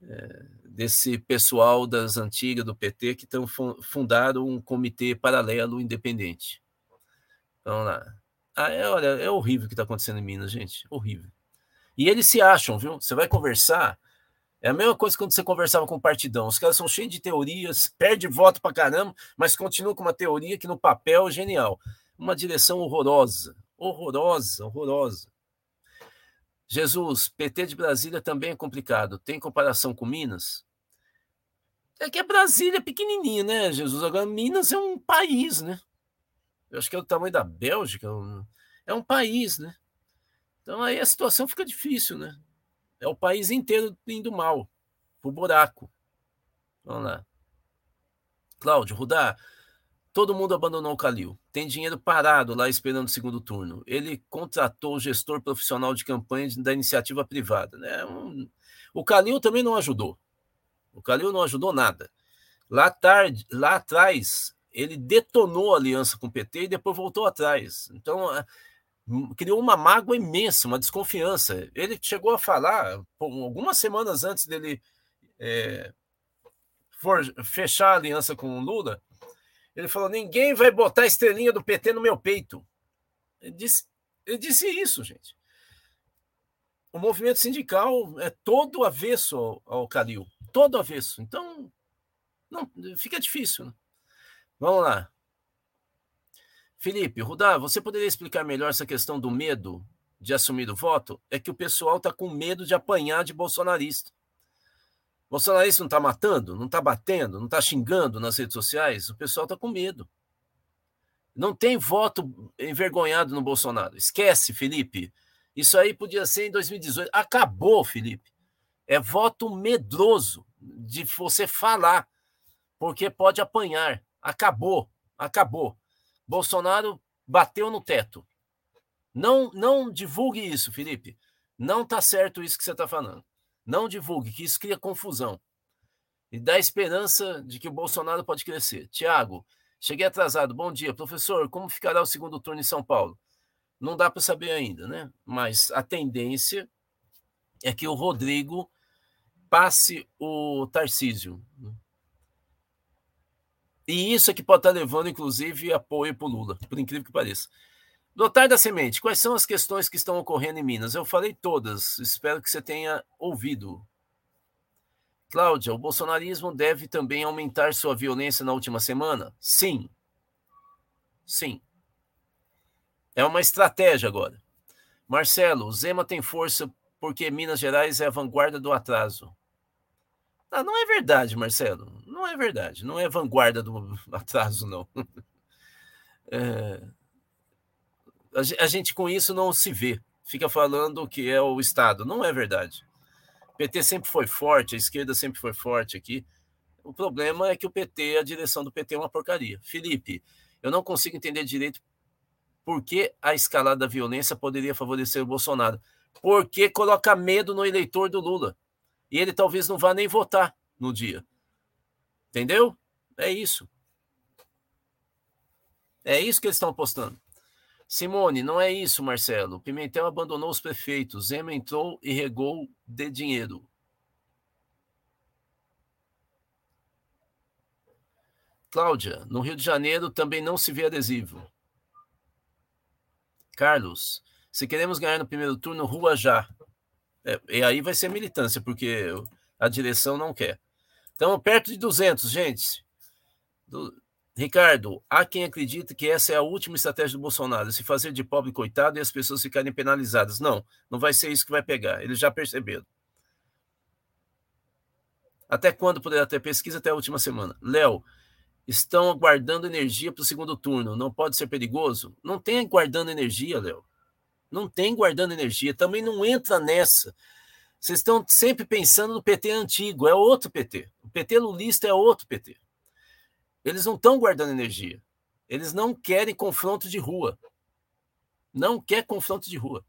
é, desse pessoal das antigas do PT que estão fundaram um comitê paralelo independente. Vamos lá. Ah, é, olha, é horrível o que está acontecendo em Minas, gente. Horrível. E eles se acham, viu? Você vai conversar, é a mesma coisa quando você conversava com o partidão. Os caras são cheios de teorias, perde voto pra caramba, mas continua com uma teoria que no papel é genial. Uma direção horrorosa, horrorosa, horrorosa. Jesus, PT de Brasília também é complicado. Tem comparação com Minas? É que a Brasília é pequenininha, né, Jesus? Agora, Minas é um país, né? Eu acho que é o tamanho da Bélgica. É um país, né? Então aí a situação fica difícil, né? É o país inteiro indo mal, pro buraco. Vamos lá. Cláudio, Rudá, todo mundo abandonou o Calil. Tem dinheiro parado lá esperando o segundo turno. Ele contratou o gestor profissional de campanha da iniciativa privada. Né? Um... O Calil também não ajudou. O Calil não ajudou nada. Lá, tarde, lá atrás, ele detonou a aliança com o PT e depois voltou atrás. Então, criou uma mágoa imensa, uma desconfiança. Ele chegou a falar, algumas semanas antes dele é, for, fechar a aliança com o Lula, ele falou: ninguém vai botar a estrelinha do PT no meu peito. Ele disse, ele disse isso, gente. O movimento sindical é todo avesso ao, ao Calil, todo avesso. Então, não, fica difícil. Né? Vamos lá. Felipe, Rudá, você poderia explicar melhor essa questão do medo de assumir o voto? É que o pessoal está com medo de apanhar de bolsonarista. Bolsonarista não está matando, não está batendo, não está xingando nas redes sociais, o pessoal está com medo. Não tem voto envergonhado no Bolsonaro. Esquece, Felipe. Isso aí podia ser em 2018. Acabou, Felipe. É voto medroso de você falar, porque pode apanhar. Acabou, acabou. Bolsonaro bateu no teto. Não, não divulgue isso, Felipe. Não está certo isso que você está falando. Não divulgue, que isso cria confusão. E dá esperança de que o Bolsonaro pode crescer. Tiago, cheguei atrasado. Bom dia, professor. Como ficará o segundo turno em São Paulo? Não dá para saber ainda, né? Mas a tendência é que o Rodrigo passe o Tarcísio. E isso é que pode estar levando, inclusive, apoio para o Lula, por incrível que pareça. Notar da Semente, quais são as questões que estão ocorrendo em Minas? Eu falei todas, espero que você tenha ouvido. Cláudia, o bolsonarismo deve também aumentar sua violência na última semana? Sim. Sim. É uma estratégia agora. Marcelo, o Zema tem força porque Minas Gerais é a vanguarda do atraso. Não, não é verdade, Marcelo. Não é verdade. Não é vanguarda do atraso, não. É, a gente com isso não se vê. Fica falando que é o Estado. Não é verdade. O PT sempre foi forte, a esquerda sempre foi forte aqui. O problema é que o PT, a direção do PT é uma porcaria. Felipe, eu não consigo entender direito por que a escalada da violência poderia favorecer o Bolsonaro. Porque coloca medo no eleitor do Lula e ele talvez não vá nem votar no dia. Entendeu? É isso. É isso que eles estão apostando. Simone, não é isso, Marcelo. Pimentel abandonou os prefeitos. Zema entrou e regou de dinheiro. Cláudia, no Rio de Janeiro também não se vê adesivo. Carlos, se queremos ganhar no primeiro turno, rua já. É, e aí vai ser militância, porque a direção não quer. Então, perto de 200, gente. Do... Ricardo, há quem acredita que essa é a última estratégia do Bolsonaro, se fazer de pobre coitado e as pessoas ficarem penalizadas. Não, não vai ser isso que vai pegar. Eles já perceberam. Até quando poderá ter pesquisa? Até a última semana. Léo, estão guardando energia para o segundo turno. Não pode ser perigoso? Não tem guardando energia, Léo. Não tem guardando energia. Também não entra nessa. Vocês estão sempre pensando no PT antigo, é outro PT. O PT lulista é outro PT. Eles não estão guardando energia. Eles não querem confronto de rua. Não quer confronto de rua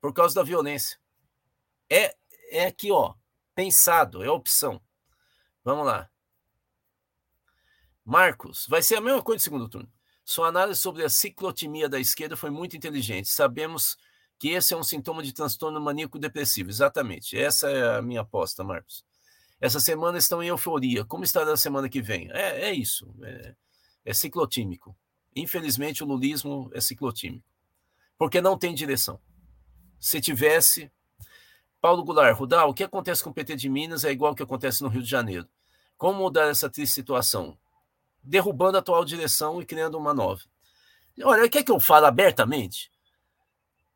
por causa da violência. É é aqui, ó, pensado, é opção. Vamos lá. Marcos, vai ser a mesma coisa no segundo turno. Sua análise sobre a ciclotimia da esquerda foi muito inteligente. Sabemos que esse é um sintoma de transtorno maníaco-depressivo. Exatamente. Essa é a minha aposta, Marcos. Essa semana estão em euforia. Como estará a semana que vem? É, é isso. É, é ciclotímico. Infelizmente, o lulismo é ciclotímico. Porque não tem direção. Se tivesse. Paulo Goulart, Rudal, o que acontece com o PT de Minas é igual ao que acontece no Rio de Janeiro. Como mudar essa triste situação? Derrubando a atual direção e criando uma nova. Olha, quer que eu fale abertamente?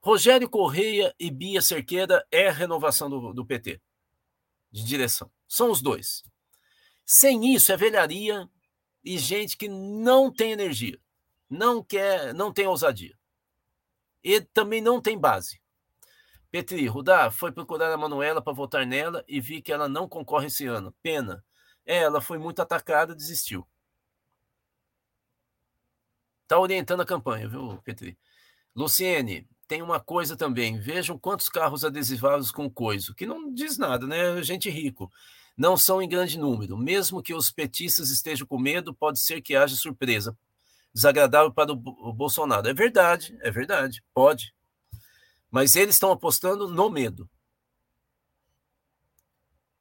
Rogério Correia e Bia Cerqueira é a renovação do, do PT de direção. São os dois. Sem isso, é velharia e gente que não tem energia, não quer, não tem ousadia. E também não tem base. Petri, Rudá foi procurar a Manuela para votar nela e vi que ela não concorre esse ano. Pena. É, ela foi muito atacada, desistiu. Tá orientando a campanha, viu, Petri? Luciene, tem uma coisa também. Vejam quantos carros adesivados com coiso, que não diz nada, né? Gente rico. Não são em grande número. Mesmo que os petistas estejam com medo, pode ser que haja surpresa. Desagradável para o Bolsonaro. É verdade, é verdade. Pode. Mas eles estão apostando no medo.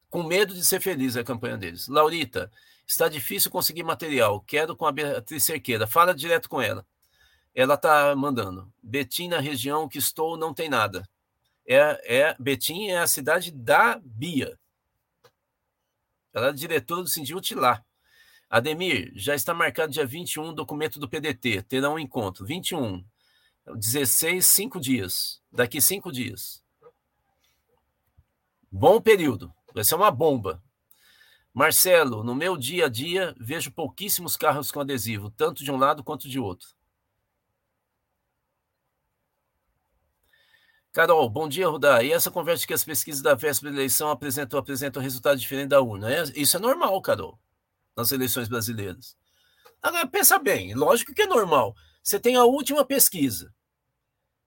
Com medo de ser feliz a campanha deles. Laurita, está difícil conseguir material. Quero com a Beatriz Cerqueira. Fala direto com ela ela está mandando. Betim, na região que estou, não tem nada. É, é, Betim é a cidade da Bia. Ela é diretora do Sindicute lá. Ademir, já está marcado dia 21 documento do PDT. Terá um encontro. 21. 16, 5 dias. Daqui 5 dias. Bom período. Vai ser uma bomba. Marcelo, no meu dia a dia, vejo pouquíssimos carros com adesivo, tanto de um lado quanto de outro. Carol, bom dia, Rudá. E essa conversa que as pesquisas da véspera da eleição apresentam, apresentam resultado diferente da urna? É, isso é normal, Carol, nas eleições brasileiras. Agora, pensa bem, lógico que é normal. Você tem a última pesquisa.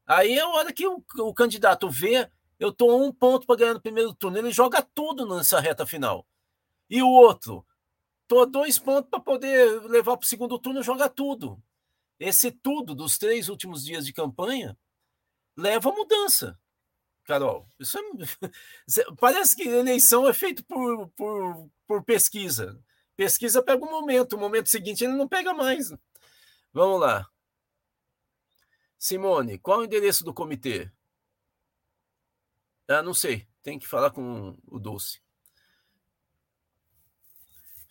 Aí é a hora que o, o candidato vê, eu estou um ponto para ganhar no primeiro turno, ele joga tudo nessa reta final. E o outro, estou dois pontos para poder levar para o segundo turno, joga tudo. Esse tudo dos três últimos dias de campanha leva a mudança. Carol, isso é... parece que eleição é feito por, por, por pesquisa. Pesquisa pega um momento, o momento seguinte ele não pega mais. Vamos lá. Simone, qual o endereço do comitê? Ah, não sei. Tem que falar com o Dulce.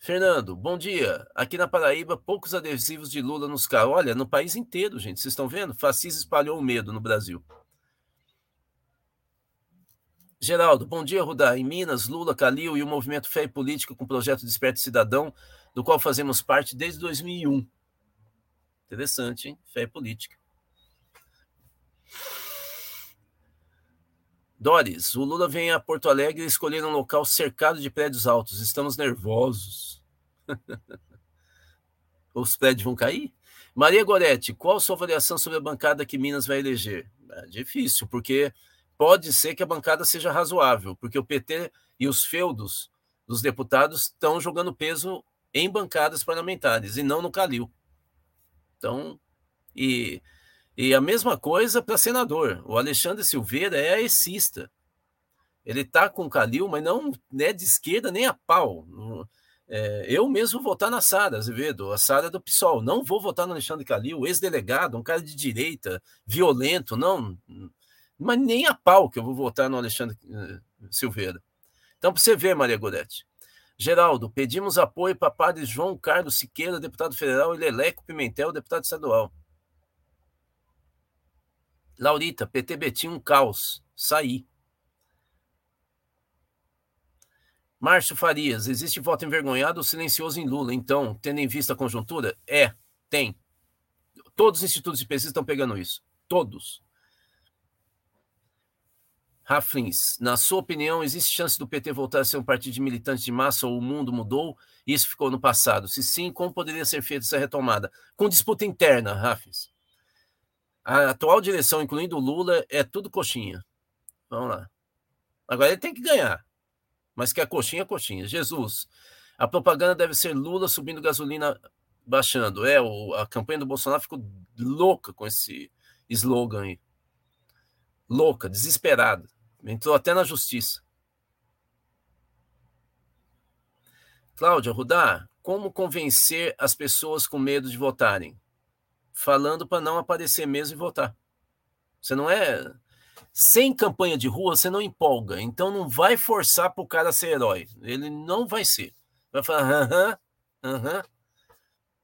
Fernando, bom dia. Aqui na Paraíba, poucos adesivos de Lula nos carros. Olha, no país inteiro, gente. Vocês estão vendo? Fascismo espalhou o medo no Brasil. Geraldo, bom dia, Rudá. Em Minas, Lula, Calil e o movimento Fé e Política com o projeto Desperto Cidadão, do qual fazemos parte desde 2001. Interessante, hein? Fé e Política. Doris, o Lula vem a Porto Alegre escolher um local cercado de prédios altos. Estamos nervosos. Os prédios vão cair? Maria Goretti, qual sua avaliação sobre a bancada que Minas vai eleger? É difícil, porque pode ser que a bancada seja razoável, porque o PT e os feudos dos deputados estão jogando peso em bancadas parlamentares e não no Calil. Então, e e a mesma coisa para senador. O Alexandre Silveira é aecista. Ele está com o Calil, mas não é de esquerda nem a pau. É, eu mesmo vou votar na Sara Azevedo, a Sara do PSOL. Não vou votar no Alexandre Calil, ex-delegado, um cara de direita, violento, não. Mas nem a pau que eu vou votar no Alexandre uh, Silveira. Então, para você ver, Maria Goretti. Geraldo, pedimos apoio para padre João Carlos Siqueira, deputado federal, e Leleco Pimentel, deputado estadual. Laurita, PT Betim, um caos. Saí. Márcio Farias, existe voto envergonhado ou silencioso em Lula? Então, tendo em vista a conjuntura? É, tem. Todos os institutos de pesquisa estão pegando isso. Todos. Raflins, na sua opinião, existe chance do PT voltar a ser um partido de militantes de massa ou o mundo mudou e isso ficou no passado? Se sim, como poderia ser feita essa retomada? Com disputa interna, Raflins. A atual direção, incluindo o Lula, é tudo coxinha. Vamos lá. Agora ele tem que ganhar mas que a coxinha é coxinha. Jesus, a propaganda deve ser Lula subindo gasolina, baixando. É, o, a campanha do Bolsonaro ficou louca com esse slogan aí. Louca, desesperada. Entrou até na justiça. Cláudia Rudá, como convencer as pessoas com medo de votarem? Falando para não aparecer mesmo e votar. Você não é sem campanha de rua, você não empolga. Então não vai forçar para o cara ser herói. Ele não vai ser. Vai falar, aham, aham.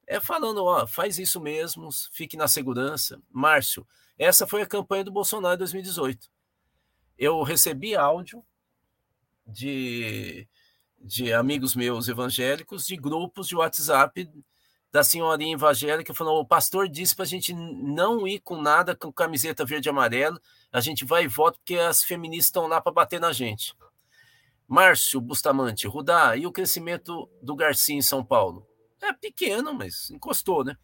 É falando, ó, faz isso mesmo, fique na segurança. Márcio, essa foi a campanha do Bolsonaro em 2018. Eu recebi áudio de, de amigos meus evangélicos, de grupos de WhatsApp da senhorinha evangélica falou: o pastor disse para a gente não ir com nada com camiseta verde e amarelo, a gente vai e vota porque as feministas estão lá para bater na gente. Márcio Bustamante, Rudá, e o crescimento do Garcia em São Paulo? É pequeno, mas encostou, né?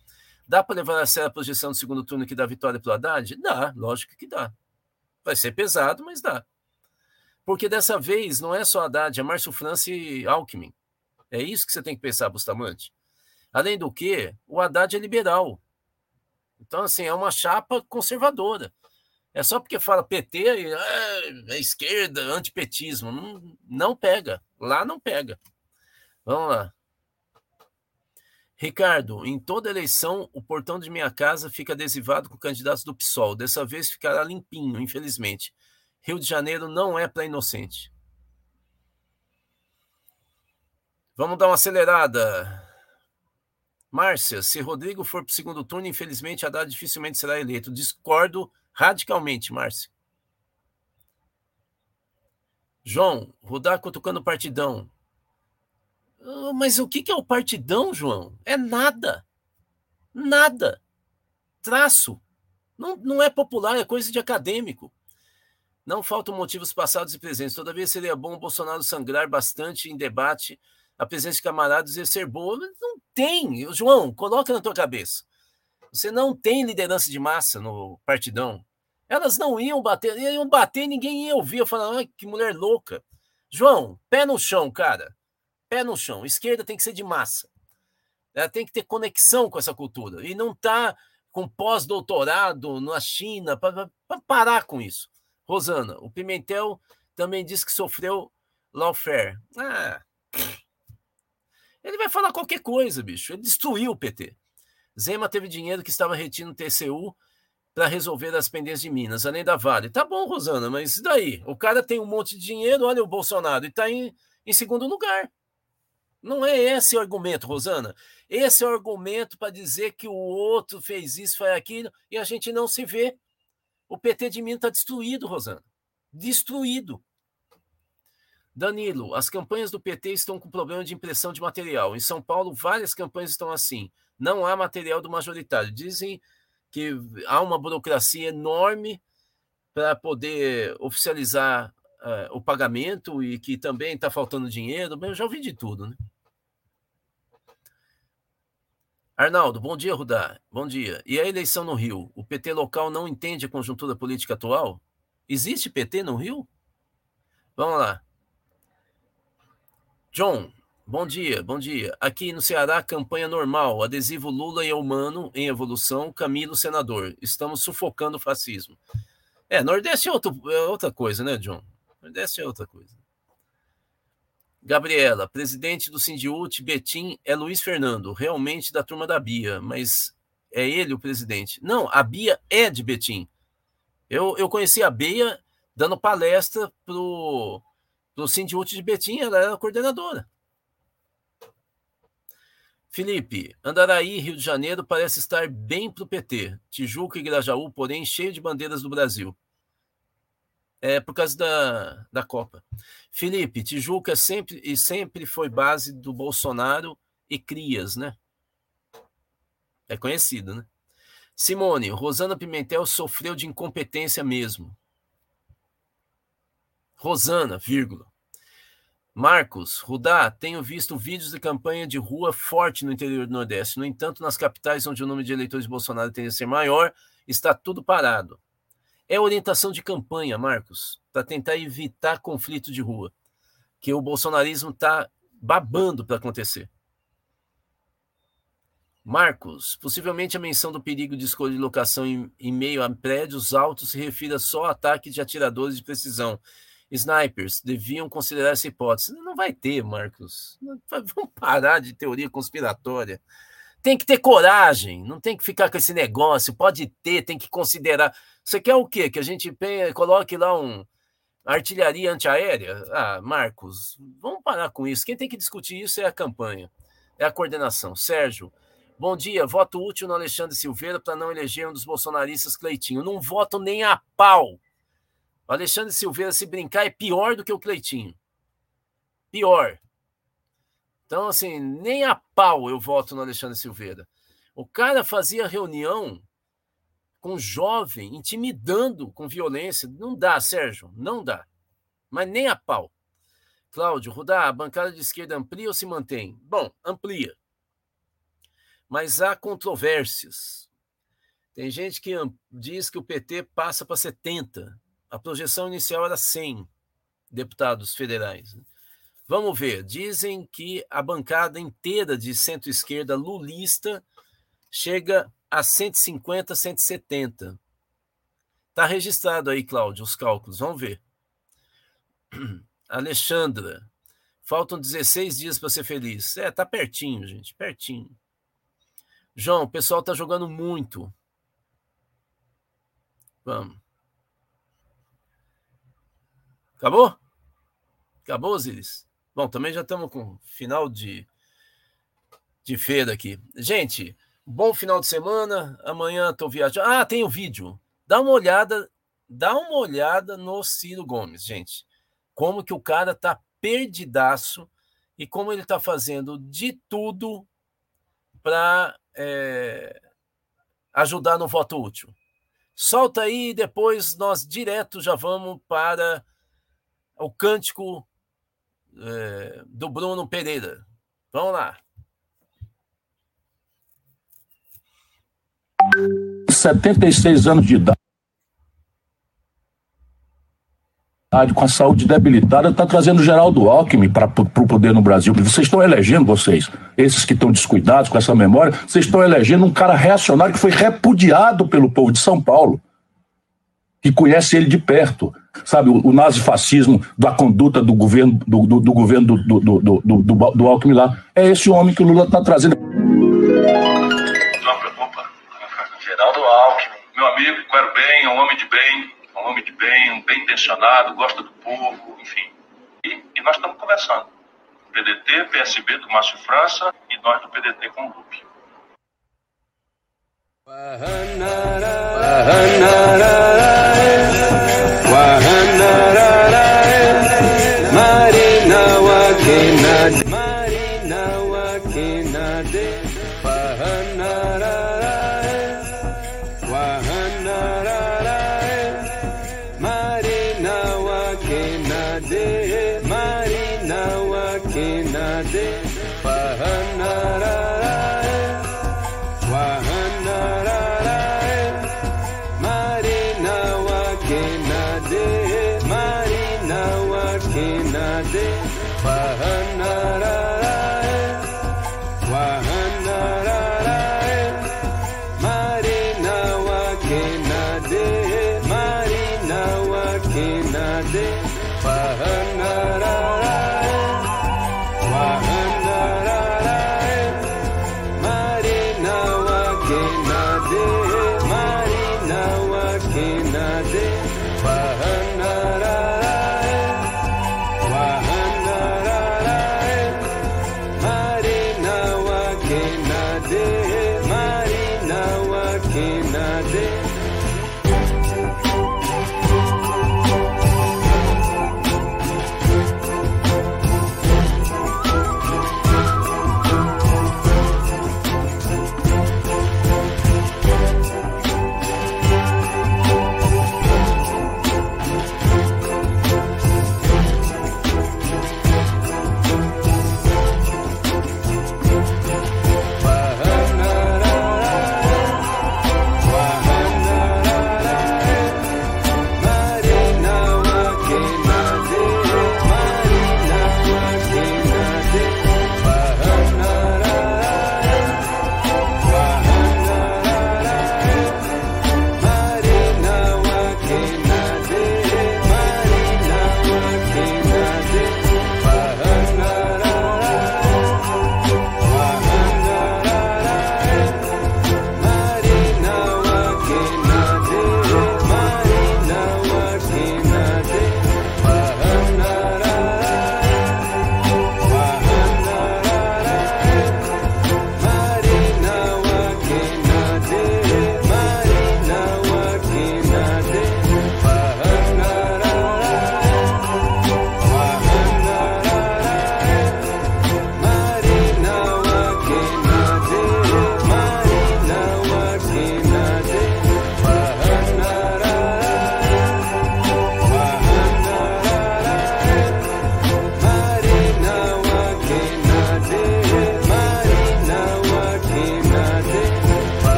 Dá para levar a sério a projeção do segundo turno que dá vitória para o Haddad? Dá, lógico que dá. Vai ser pesado, mas dá. Porque dessa vez não é só Haddad, é Márcio França e Alckmin. É isso que você tem que pensar, Bustamante. Além do que, o Haddad é liberal. Então, assim, é uma chapa conservadora. É só porque fala PT e ah, é esquerda, antipetismo. Não, não pega. Lá não pega. Vamos lá. Ricardo, em toda eleição, o portão de minha casa fica adesivado com candidatos do PSOL. Dessa vez ficará limpinho, infelizmente. Rio de Janeiro não é para inocente. Vamos dar uma acelerada. Márcia, se Rodrigo for para o segundo turno, infelizmente Haddad dificilmente será eleito. Discordo radicalmente, Márcia. João, Rudá cutucando partidão. Ah, mas o que é o partidão, João? É nada. Nada. Traço. Não, não é popular, é coisa de acadêmico. Não faltam motivos passados e presentes. Todavia seria bom o Bolsonaro sangrar bastante em debate a presença de camaradas ia ser boa. Não tem. João, coloca na tua cabeça. Você não tem liderança de massa no partidão. Elas não iam bater, iam bater ninguém ia ouvir. Eu falava, que mulher louca. João, pé no chão, cara. Pé no chão. Esquerda tem que ser de massa. Ela tem que ter conexão com essa cultura. E não tá com pós-doutorado na China para parar com isso. Rosana, o Pimentel também disse que sofreu lawfare. Ah, ele vai falar qualquer coisa, bicho. Ele destruiu o PT. Zema teve dinheiro que estava retido no TCU para resolver as pendências de Minas, além da Vale. Tá bom, Rosana, mas e daí? O cara tem um monte de dinheiro, olha o Bolsonaro, e está em, em segundo lugar. Não é esse o argumento, Rosana. Esse é o argumento para dizer que o outro fez isso, foi aquilo, e a gente não se vê. O PT de Minas está destruído, Rosana. Destruído. Danilo, as campanhas do PT estão com problema de impressão de material. Em São Paulo, várias campanhas estão assim. Não há material do majoritário. Dizem que há uma burocracia enorme para poder oficializar uh, o pagamento e que também está faltando dinheiro. Eu já ouvi de tudo, né? Arnaldo, bom dia, Rudá. Bom dia. E a eleição no Rio? O PT local não entende a conjuntura política atual? Existe PT no Rio? Vamos lá. John, bom dia, bom dia. Aqui no Ceará, campanha normal. Adesivo Lula é humano em evolução, Camilo senador. Estamos sufocando o fascismo. É, Nordeste é, outro, é outra coisa, né, John? Nordeste é outra coisa. Gabriela, presidente do Sindiúte Betim é Luiz Fernando, realmente da turma da Bia, mas é ele o presidente. Não, a Bia é de Betim. Eu, eu conheci a Bia dando palestra pro, pro Sindiúte de Betim, ela era coordenadora. Felipe, Andaraí, Rio de Janeiro, parece estar bem para o PT. Tijuca e Grajaú, porém, cheio de bandeiras do Brasil. É por causa da, da Copa. Felipe, Tijuca sempre e sempre foi base do Bolsonaro e Crias, né? É conhecido, né? Simone, Rosana Pimentel sofreu de incompetência mesmo. Rosana, vírgula. Marcos, Rudá, tenho visto vídeos de campanha de rua forte no interior do Nordeste. No entanto, nas capitais onde o número de eleitores de Bolsonaro tende a ser maior, está tudo parado. É orientação de campanha, Marcos, para tentar evitar conflito de rua, que o bolsonarismo está babando para acontecer. Marcos, possivelmente a menção do perigo de escolha de locação em, em meio a prédios altos se refira só a ataques de atiradores de precisão. Snipers deviam considerar essa hipótese. Não vai ter, Marcos. Vamos parar de teoria conspiratória. Tem que ter coragem, não tem que ficar com esse negócio. Pode ter, tem que considerar. Você quer o quê? Que a gente coloque lá um artilharia antiaérea? Ah, Marcos, vamos parar com isso. Quem tem que discutir isso é a campanha, é a coordenação. Sérgio, bom dia. Voto útil no Alexandre Silveira para não eleger um dos bolsonaristas Cleitinho. Não voto nem a pau. O Alexandre Silveira, se brincar, é pior do que o Cleitinho. Pior. Então, assim, nem a pau eu voto no Alexandre Silveira. O cara fazia reunião com jovem, intimidando com violência. Não dá, Sérgio, não dá. Mas nem a pau. Cláudio, Rudá, a bancada de esquerda amplia ou se mantém? Bom, amplia. Mas há controvérsias. Tem gente que diz que o PT passa para 70. A projeção inicial era 100 deputados federais. Vamos ver. Dizem que a bancada inteira de centro-esquerda lulista chega a 150, 170. Está registrado aí, Cláudio, os cálculos. Vamos ver. Alexandra, faltam 16 dias para ser feliz. É, tá pertinho, gente, pertinho. João, o pessoal tá jogando muito. Vamos. Acabou? Acabou, Zilis? Bom, também já estamos com final de, de feira aqui. Gente, Bom final de semana. Amanhã estou viajando. Ah, tem o vídeo. Dá uma olhada, dá uma olhada no Ciro Gomes, gente. Como que o cara tá perdidaço e como ele tá fazendo de tudo para é, ajudar no voto útil. Solta aí e depois nós direto já vamos para o cântico é, do Bruno Pereira. Vamos lá. 76 anos de idade, com a saúde debilitada, está trazendo Geraldo Alckmin para o poder no Brasil. Vocês estão elegendo, vocês, esses que estão descuidados com essa memória, vocês estão elegendo um cara reacionário que foi repudiado pelo povo de São Paulo, que conhece ele de perto sabe, o, o nazifascismo da conduta do governo do, do, do governo do, do, do, do, do, do Alckmin lá. É esse homem que o Lula está trazendo. Não preocupa, Geraldo Alckmin, meu amigo, quero bem, é um homem de bem, um homem de bem, um bem intencionado, gosta do povo, enfim. E, e nós estamos conversando. PDT, PSB do Márcio França e nós do PDT com o Lupe. Marina wa Marina wa kenade.